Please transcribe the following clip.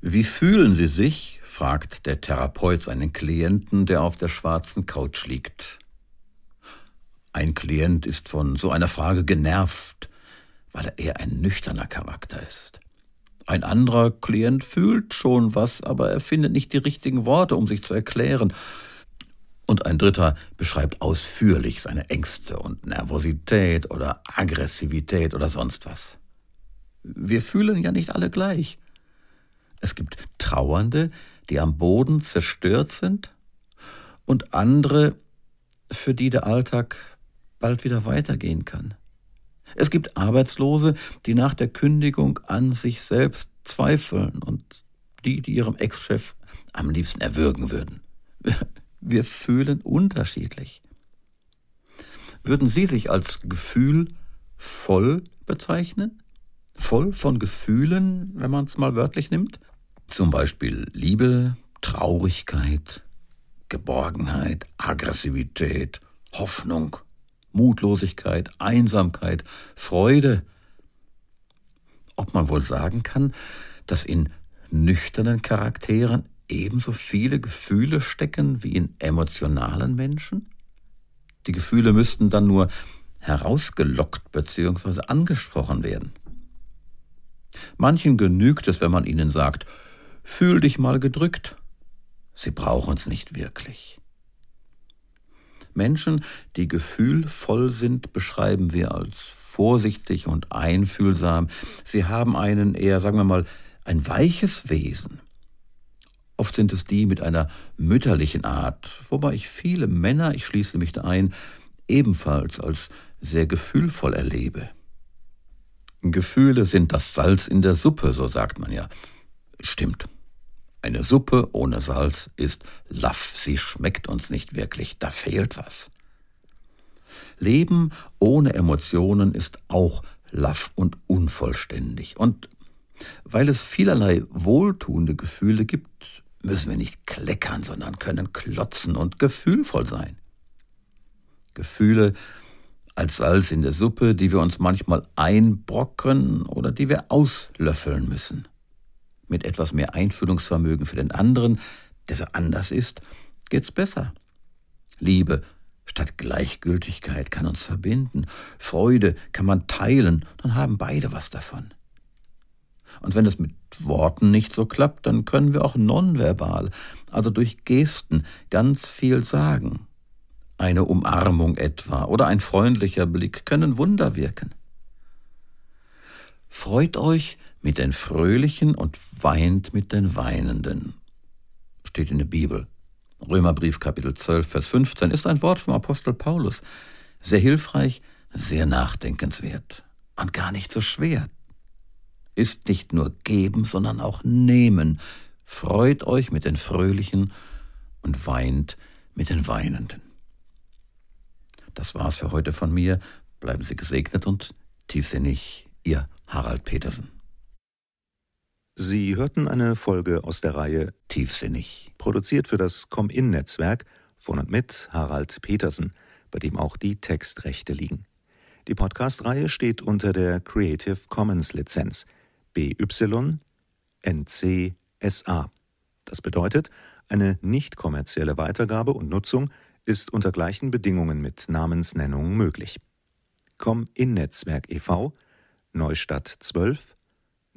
Wie fühlen Sie sich? fragt der Therapeut seinen Klienten, der auf der schwarzen Couch liegt. Ein Klient ist von so einer Frage genervt, weil er eher ein nüchterner Charakter ist. Ein anderer Klient fühlt schon was, aber er findet nicht die richtigen Worte, um sich zu erklären. Und ein dritter beschreibt ausführlich seine Ängste und Nervosität oder Aggressivität oder sonst was. Wir fühlen ja nicht alle gleich. Es gibt Trauernde, die am Boden zerstört sind, und andere, für die der Alltag bald wieder weitergehen kann. Es gibt Arbeitslose, die nach der Kündigung an sich selbst zweifeln und die, die ihrem Ex-Chef am liebsten erwürgen würden. Wir fühlen unterschiedlich. Würden Sie sich als Gefühl voll bezeichnen? Voll von Gefühlen, wenn man es mal wörtlich nimmt? Zum Beispiel Liebe, Traurigkeit, Geborgenheit, Aggressivität, Hoffnung, Mutlosigkeit, Einsamkeit, Freude. Ob man wohl sagen kann, dass in nüchternen Charakteren ebenso viele Gefühle stecken wie in emotionalen Menschen? Die Gefühle müssten dann nur herausgelockt bzw. angesprochen werden. Manchen genügt es, wenn man ihnen sagt, fühl dich mal gedrückt. Sie brauchen es nicht wirklich. Menschen, die gefühlvoll sind, beschreiben wir als vorsichtig und einfühlsam. Sie haben einen eher, sagen wir mal, ein weiches Wesen. Oft sind es die mit einer mütterlichen Art, wobei ich viele Männer, ich schließe mich da ein, ebenfalls als sehr gefühlvoll erlebe. Gefühle sind das Salz in der Suppe, so sagt man ja. Stimmt. Eine Suppe ohne Salz ist laff, sie schmeckt uns nicht wirklich, da fehlt was. Leben ohne Emotionen ist auch laff und unvollständig. Und weil es vielerlei wohltuende Gefühle gibt, müssen wir nicht kleckern, sondern können klotzen und gefühlvoll sein. Gefühle als Salz in der Suppe, die wir uns manchmal einbrocken oder die wir auslöffeln müssen mit etwas mehr Einfühlungsvermögen für den anderen, der so anders ist, geht's besser. Liebe statt Gleichgültigkeit kann uns verbinden. Freude kann man teilen, dann haben beide was davon. Und wenn es mit Worten nicht so klappt, dann können wir auch nonverbal, also durch Gesten, ganz viel sagen. Eine Umarmung etwa oder ein freundlicher Blick können Wunder wirken. Freut euch mit den Fröhlichen und weint mit den Weinenden. Steht in der Bibel. Römerbrief Kapitel 12, Vers 15 ist ein Wort vom Apostel Paulus. Sehr hilfreich, sehr nachdenkenswert und gar nicht so schwer. Ist nicht nur geben, sondern auch nehmen. Freut euch mit den Fröhlichen und weint mit den Weinenden. Das war's für heute von mir. Bleiben Sie gesegnet und tiefsinnig, Ihr Harald Petersen. Sie hörten eine Folge aus der Reihe Tiefsinnig, produziert für das Com-In-Netzwerk von und mit Harald Petersen, bei dem auch die Textrechte liegen. Die Podcast-Reihe steht unter der Creative Commons Lizenz BY NC-SA. Das bedeutet, eine nicht kommerzielle Weitergabe und Nutzung ist unter gleichen Bedingungen mit Namensnennung möglich. Com-In-Netzwerk e.V. Neustadt 12